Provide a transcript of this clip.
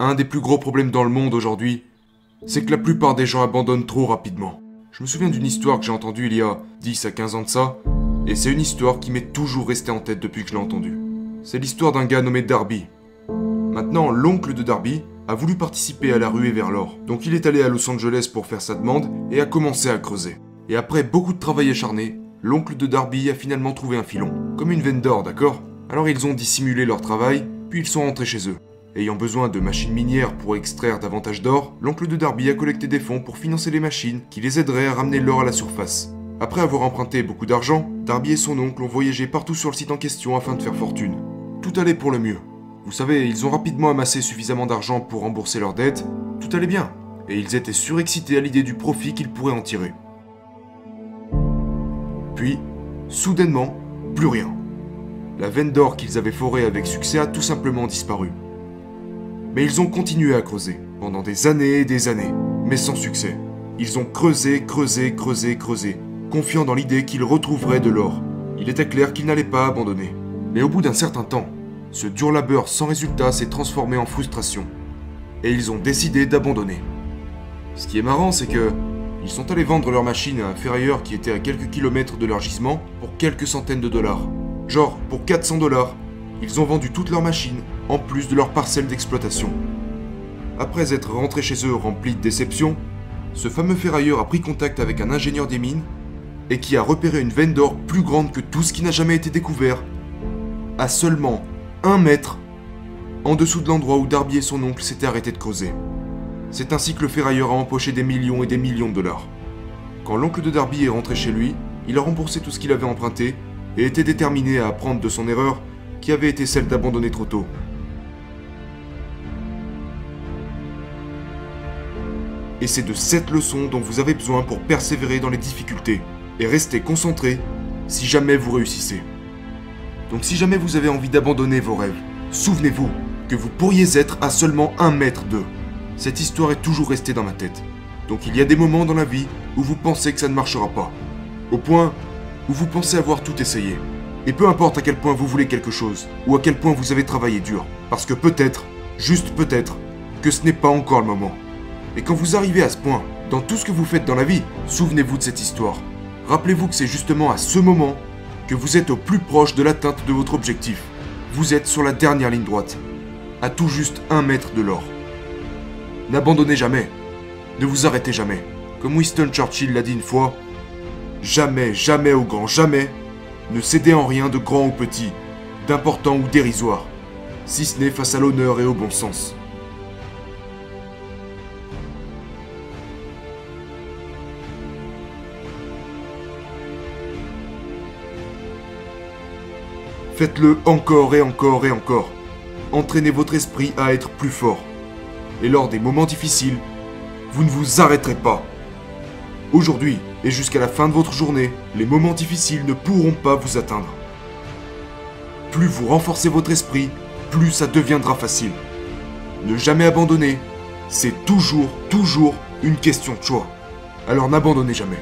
Un des plus gros problèmes dans le monde aujourd'hui, c'est que la plupart des gens abandonnent trop rapidement. Je me souviens d'une histoire que j'ai entendue il y a 10 à 15 ans de ça, et c'est une histoire qui m'est toujours restée en tête depuis que je l'ai entendue. C'est l'histoire d'un gars nommé Darby. Maintenant, l'oncle de Darby a voulu participer à la ruée vers l'or, donc il est allé à Los Angeles pour faire sa demande et a commencé à creuser. Et après beaucoup de travail acharné, l'oncle de Darby a finalement trouvé un filon, comme une veine d'or, d'accord? Alors ils ont dissimulé leur travail, puis ils sont rentrés chez eux. Ayant besoin de machines minières pour extraire davantage d'or, l'oncle de Darby a collecté des fonds pour financer les machines qui les aideraient à ramener l'or à la surface. Après avoir emprunté beaucoup d'argent, Darby et son oncle ont voyagé partout sur le site en question afin de faire fortune. Tout allait pour le mieux. Vous savez, ils ont rapidement amassé suffisamment d'argent pour rembourser leurs dettes, tout allait bien, et ils étaient surexcités à l'idée du profit qu'ils pourraient en tirer. Puis, soudainement, plus rien. La veine d'or qu'ils avaient forée avec succès a tout simplement disparu. Mais ils ont continué à creuser, pendant des années et des années, mais sans succès. Ils ont creusé, creusé, creusé, creusé, confiant dans l'idée qu'ils retrouveraient de l'or. Il était clair qu'ils n'allaient pas abandonner. Mais au bout d'un certain temps, ce dur labeur sans résultat s'est transformé en frustration. Et ils ont décidé d'abandonner. Ce qui est marrant, c'est que ils sont allés vendre leur machine à un ferrailleur qui était à quelques kilomètres de leur gisement pour quelques centaines de dollars. Genre, pour 400 dollars, ils ont vendu toutes leurs machines, en plus de leur parcelle d'exploitation. Après être rentrés chez eux remplis de déception, ce fameux ferrailleur a pris contact avec un ingénieur des mines et qui a repéré une veine d'or plus grande que tout ce qui n'a jamais été découvert, à seulement un mètre en dessous de l'endroit où Darby et son oncle s'étaient arrêtés de creuser. C'est ainsi que le ferrailleur a empoché des millions et des millions de dollars. Quand l'oncle de Darby est rentré chez lui, il a remboursé tout ce qu'il avait emprunté et était déterminé à apprendre de son erreur qui avait été celle d'abandonner trop tôt. Et c'est de cette leçon dont vous avez besoin pour persévérer dans les difficultés et rester concentré si jamais vous réussissez. Donc si jamais vous avez envie d'abandonner vos rêves, souvenez-vous que vous pourriez être à seulement un mètre d'eux. Cette histoire est toujours restée dans ma tête. Donc il y a des moments dans la vie où vous pensez que ça ne marchera pas. Au point où vous pensez avoir tout essayé. Et peu importe à quel point vous voulez quelque chose, ou à quel point vous avez travaillé dur. Parce que peut-être, juste peut-être, que ce n'est pas encore le moment. Et quand vous arrivez à ce point, dans tout ce que vous faites dans la vie, souvenez-vous de cette histoire. Rappelez-vous que c'est justement à ce moment que vous êtes au plus proche de l'atteinte de votre objectif. Vous êtes sur la dernière ligne droite, à tout juste un mètre de l'or. N'abandonnez jamais, ne vous arrêtez jamais. Comme Winston Churchill l'a dit une fois, jamais, jamais au grand jamais, ne cédez en rien de grand ou petit, d'important ou dérisoire, si ce n'est face à l'honneur et au bon sens. Faites-le encore et encore et encore. Entraînez votre esprit à être plus fort. Et lors des moments difficiles, vous ne vous arrêterez pas. Aujourd'hui et jusqu'à la fin de votre journée, les moments difficiles ne pourront pas vous atteindre. Plus vous renforcez votre esprit, plus ça deviendra facile. Ne jamais abandonner, c'est toujours, toujours une question de choix. Alors n'abandonnez jamais.